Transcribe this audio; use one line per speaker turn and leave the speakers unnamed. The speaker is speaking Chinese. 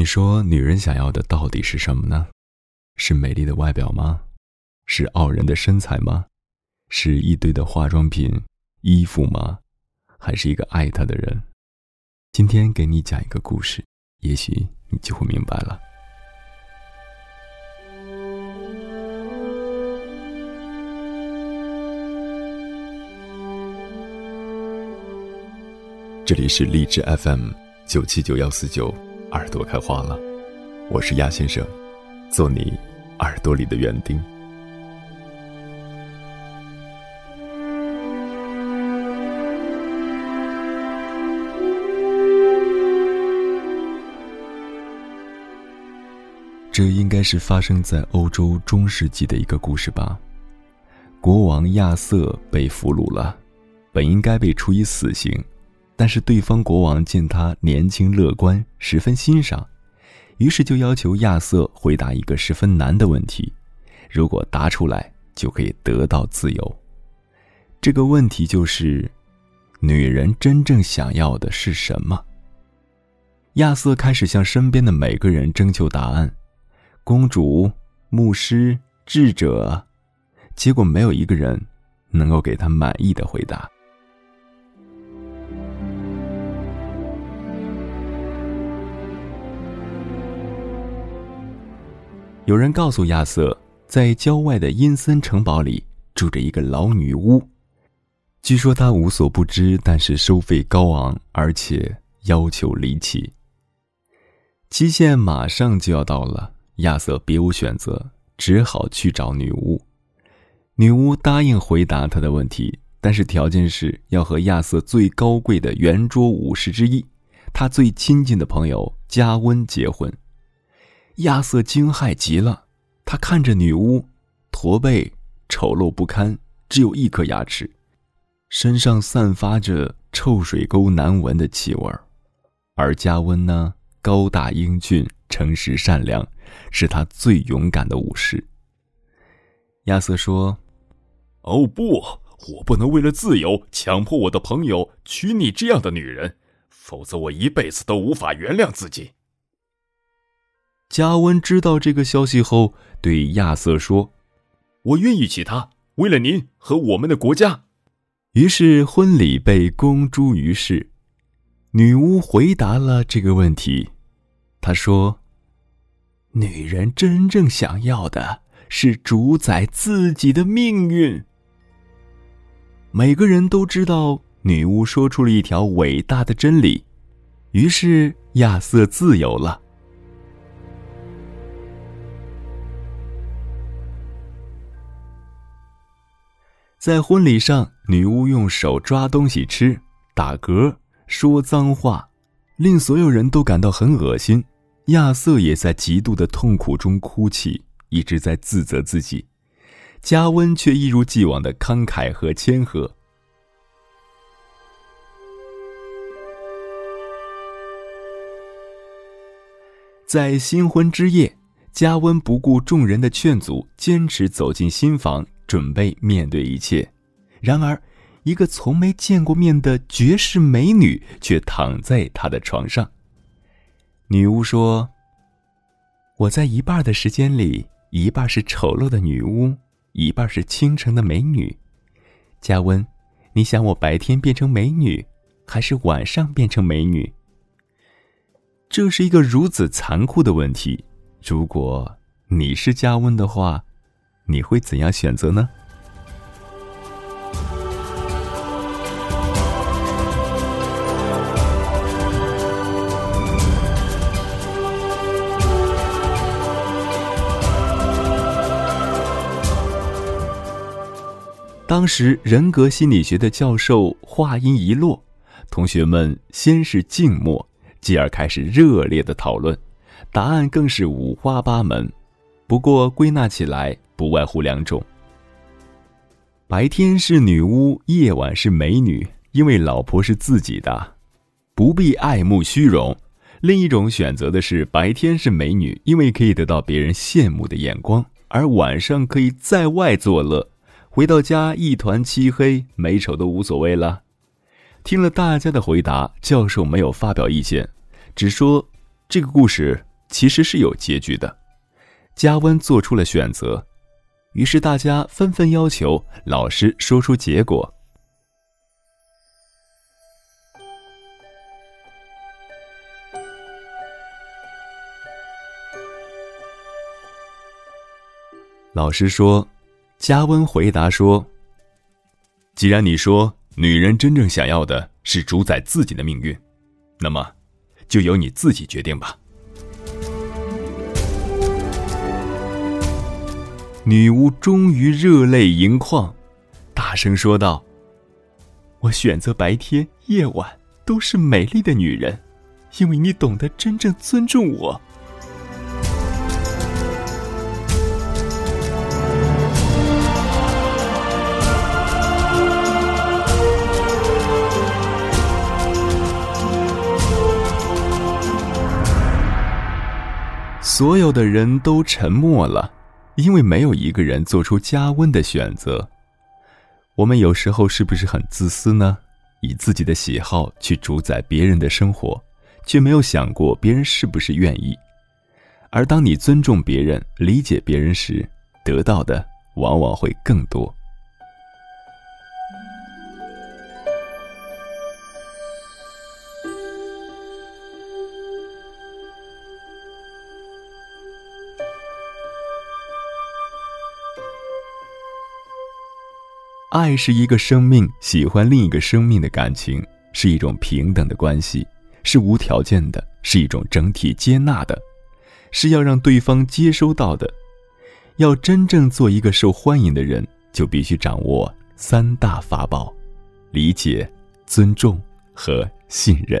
你说，女人想要的到底是什么呢？是美丽的外表吗？是傲人的身材吗？是一堆的化妆品、衣服吗？还是一个爱她的人？今天给你讲一个故事，也许你就会明白了。这里是荔枝 FM 九七九幺四九，耳朵开花了，我是鸭先生，做你耳朵里的园丁。这应该是发生在欧洲中世纪的一个故事吧。国王亚瑟被俘虏了，本应该被处以死刑。但是对方国王见他年轻乐观，十分欣赏，于是就要求亚瑟回答一个十分难的问题，如果答出来就可以得到自由。这个问题就是：女人真正想要的是什么？亚瑟开始向身边的每个人征求答案，公主、牧师、智者，结果没有一个人能够给他满意的回答。有人告诉亚瑟，在郊外的阴森城堡里住着一个老女巫，据说她无所不知，但是收费高昂，而且要求离奇。期限马上就要到了，亚瑟别无选择，只好去找女巫。女巫答应回答他的问题，但是条件是要和亚瑟最高贵的圆桌武士之一，他最亲近的朋友加温结婚。亚瑟惊骇极了，他看着女巫，驼背、丑陋不堪，只有一颗牙齿，身上散发着臭水沟难闻的气味儿。而加温呢，高大英俊、诚实善良，是他最勇敢的武士。亚瑟说：“
哦不，我不能为了自由强迫我的朋友娶你这样的女人，否则我一辈子都无法原谅自己。”
加温知道这个消息后，对亚瑟说：“
我愿意娶她，为了您和我们的国家。”
于是婚礼被公诸于世。女巫回答了这个问题，她说：“女人真正想要的是主宰自己的命运。”每个人都知道，女巫说出了一条伟大的真理，于是亚瑟自由了。在婚礼上，女巫用手抓东西吃，打嗝，说脏话，令所有人都感到很恶心。亚瑟也在极度的痛苦中哭泣，一直在自责自己。加温却一如既往的慷慨和谦和。在新婚之夜，加温不顾众人的劝阻，坚持走进新房。准备面对一切，然而，一个从没见过面的绝世美女却躺在他的床上。女巫说：“我在一半的时间里，一半是丑陋的女巫，一半是倾城的美女。加温，你想我白天变成美女，还是晚上变成美女？”这是一个如此残酷的问题。如果你是加温的话。你会怎样选择呢？当时，人格心理学的教授话音一落，同学们先是静默，继而开始热烈的讨论，答案更是五花八门。不过归纳起来。不外乎两种：白天是女巫，夜晚是美女，因为老婆是自己的，不必爱慕虚荣；另一种选择的是白天是美女，因为可以得到别人羡慕的眼光，而晚上可以在外作乐，回到家一团漆黑，美丑都无所谓了。听了大家的回答，教授没有发表意见，只说这个故事其实是有结局的。加温做出了选择，于是大家纷纷要求老师说出结果。老师说：“加温回答说，既然你说女人真正想要的是主宰自己的命运，那么就由你自己决定吧。”女巫终于热泪盈眶，大声说道：“我选择白天、夜晚都是美丽的女人，因为你懂得真正尊重我。”所有的人都沉默了，因为没有一个人做出加温的选择。我们有时候是不是很自私呢？以自己的喜好去主宰别人的生活，却没有想过别人是不是愿意。而当你尊重别人、理解别人时，得到的往往会更多。爱是一个生命喜欢另一个生命的感情，是一种平等的关系，是无条件的，是一种整体接纳的，是要让对方接收到的。要真正做一个受欢迎的人，就必须掌握三大法宝：理解、尊重和信任。